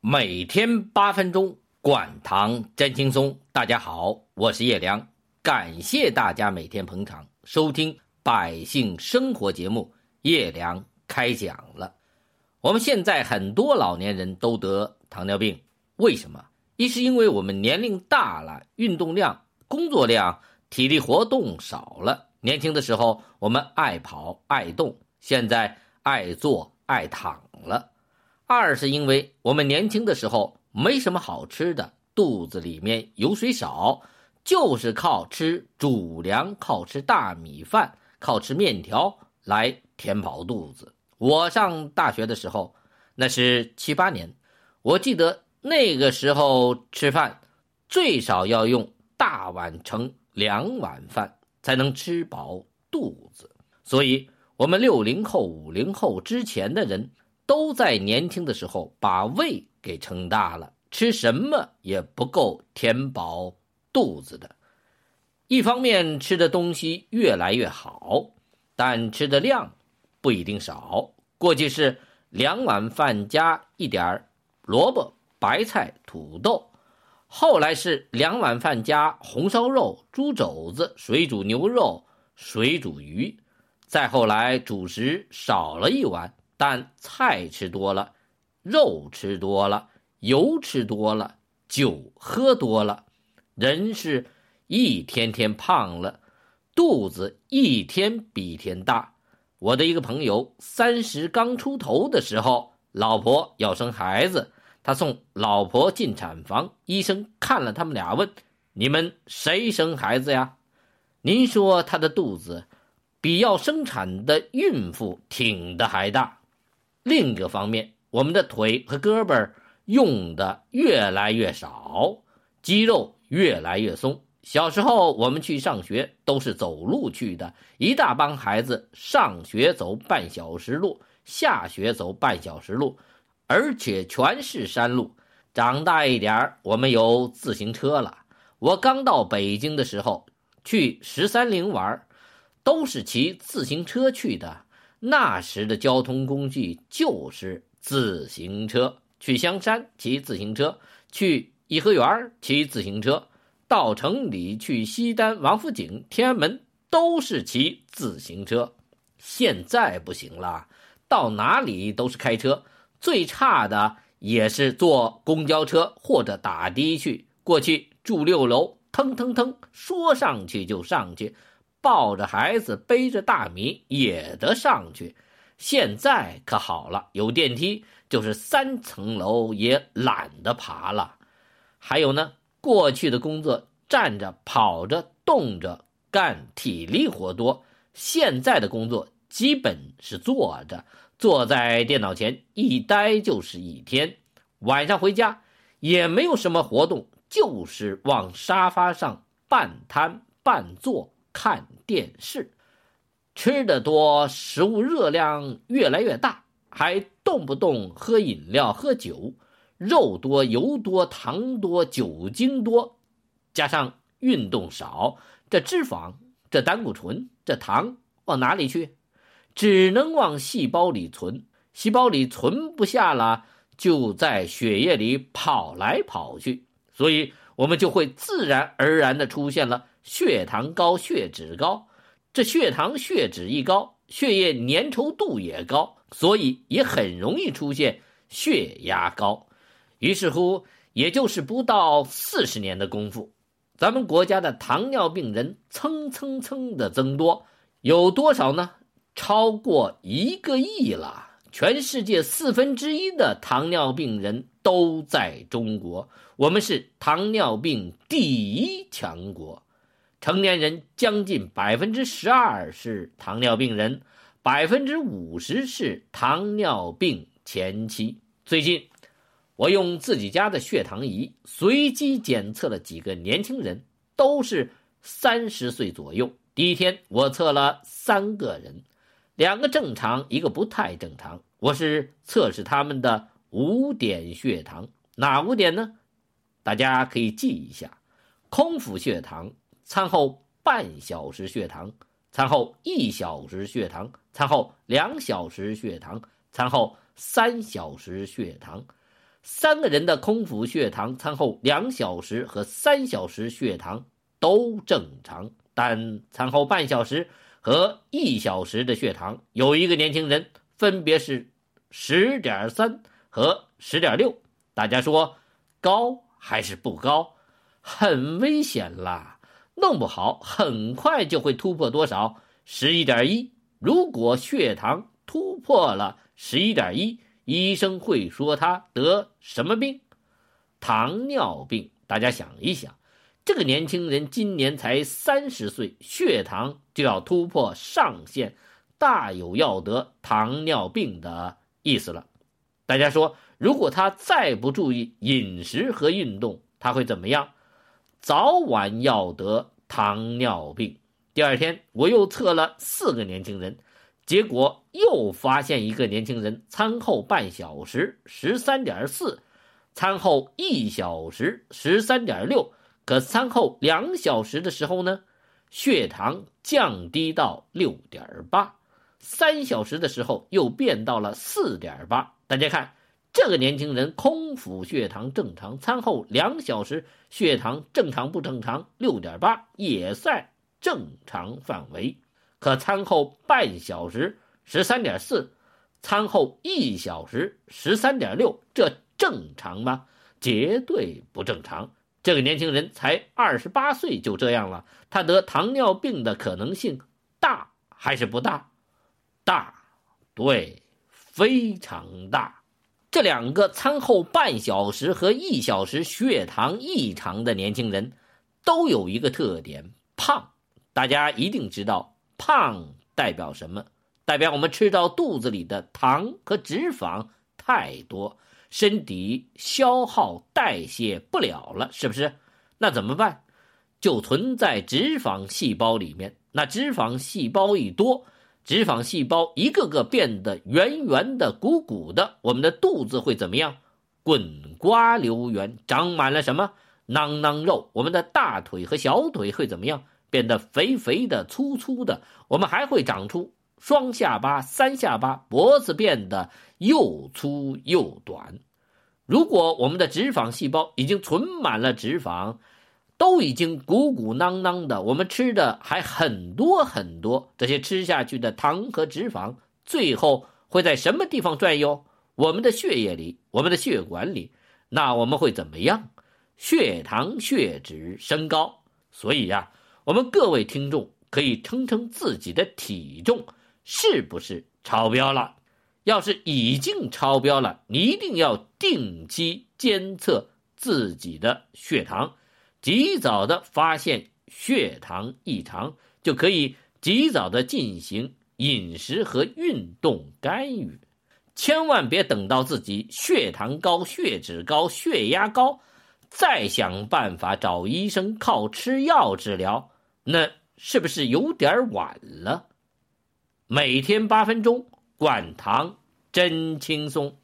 每天八分钟，管糖真轻松。大家好，我是叶良，感谢大家每天捧场收听百姓生活节目。叶良开讲了。我们现在很多老年人都得糖尿病，为什么？一是因为我们年龄大了，运动量、工作量、体力活动少了。年轻的时候我们爱跑爱动，现在爱坐爱躺了。二是因为我们年轻的时候没什么好吃的，肚子里面油水少，就是靠吃主粮，靠吃大米饭，靠吃面条来填饱肚子。我上大学的时候，那是七八年，我记得那个时候吃饭最少要用大碗盛两碗饭才能吃饱肚子。所以，我们六零后、五零后之前的人都在年轻的时候把胃给撑大了，吃什么也不够填饱肚子的。一方面吃的东西越来越好，但吃的量。不一定少，过去是两碗饭加一点萝卜、白菜、土豆，后来是两碗饭加红烧肉、猪肘子、水煮牛肉、水煮鱼，再后来主食少了一碗，但菜吃多了，肉吃多了，油吃多了，酒喝多了，人是一天天胖了，肚子一天比一天大。我的一个朋友，三十刚出头的时候，老婆要生孩子，他送老婆进产房，医生看了他们俩，问：“你们谁生孩子呀？”您说他的肚子比要生产的孕妇挺的还大。另一个方面，我们的腿和胳膊用的越来越少，肌肉越来越松。小时候我们去上学都是走路去的，一大帮孩子上学走半小时路，下学走半小时路，而且全是山路。长大一点我们有自行车了。我刚到北京的时候，去十三陵玩，都是骑自行车去的。那时的交通工具就是自行车，去香山骑自行车，去颐和园骑自行车。到城里去西单、王府井、天安门都是骑自行车，现在不行了，到哪里都是开车，最差的也是坐公交车或者打的去。过去住六楼，腾腾腾，说上去就上去，抱着孩子背着大米也得上去。现在可好了，有电梯，就是三层楼也懒得爬了。还有呢。过去的工作站着、跑着、动着干，体力活多；现在的工作基本是坐着，坐在电脑前一待就是一天。晚上回家也没有什么活动，就是往沙发上半瘫半坐看电视。吃的多，食物热量越来越大，还动不动喝饮料、喝酒。肉多、油多、糖多、酒精多，加上运动少，这脂肪、这胆固醇、这糖往哪里去？只能往细胞里存。细胞里存不下了，就在血液里跑来跑去，所以我们就会自然而然的出现了血糖高、血脂高。这血糖、血脂一高，血液粘稠度也高，所以也很容易出现血压高。于是乎，也就是不到四十年的功夫，咱们国家的糖尿病人蹭蹭蹭的增多，有多少呢？超过一个亿了。全世界四分之一的糖尿病人都在中国，我们是糖尿病第一强国。成年人将近百分之十二是糖尿病人，百分之五十是糖尿病前期。最近。我用自己家的血糖仪随机检测了几个年轻人，都是三十岁左右。第一天我测了三个人，两个正常，一个不太正常。我是测试他们的五点血糖，哪五点呢？大家可以记一下：空腹血糖、餐后半小时血糖、餐后一小时血糖、餐后两小时血糖、餐后三小时血糖。三个人的空腹血糖餐后两小时和三小时血糖都正常，但餐后半小时和一小时的血糖，有一个年轻人分别是十点三和十点六。大家说高还是不高？很危险啦！弄不好很快就会突破多少？十一点一。如果血糖突破了十一点一，医生会说他得什么病？糖尿病。大家想一想，这个年轻人今年才三十岁，血糖就要突破上限，大有要得糖尿病的意思了。大家说，如果他再不注意饮食和运动，他会怎么样？早晚要得糖尿病。第二天，我又测了四个年轻人。结果又发现一个年轻人餐后半小时十三点四，餐后一小时十三点六，可餐后两小时的时候呢，血糖降低到六点八，三小时的时候又变到了四点八。大家看，这个年轻人空腹血糖正常，餐后两小时血糖正常不正常？六点八也在正常范围。可餐后半小时十三点四，餐后一小时十三点六，这正常吗？绝对不正常。这个年轻人才二十八岁就这样了，他得糖尿病的可能性大还是不大？大，对，非常大。这两个餐后半小时和一小时血糖异常的年轻人，都有一个特点：胖。大家一定知道。胖代表什么？代表我们吃到肚子里的糖和脂肪太多，身体消耗代谢不了了，是不是？那怎么办？就存在脂肪细胞里面。那脂肪细胞一多，脂肪细胞一个个变得圆圆的、鼓鼓的，我们的肚子会怎么样？滚瓜流圆，长满了什么？囊囊肉。我们的大腿和小腿会怎么样？变得肥肥的、粗粗的，我们还会长出双下巴、三下巴，脖子变得又粗又短。如果我们的脂肪细胞已经存满了脂肪，都已经鼓鼓囊囊的，我们吃的还很多很多，这些吃下去的糖和脂肪，最后会在什么地方转悠？我们的血液里，我们的血管里。那我们会怎么样？血糖、血脂升高。所以呀。我们各位听众可以称称自己的体重是不是超标了？要是已经超标了，你一定要定期监测自己的血糖，及早的发现血糖异常，就可以及早的进行饮食和运动干预。千万别等到自己血糖高、血脂高、血压高，再想办法找医生靠吃药治疗。那是不是有点晚了？每天八分钟，管糖真轻松。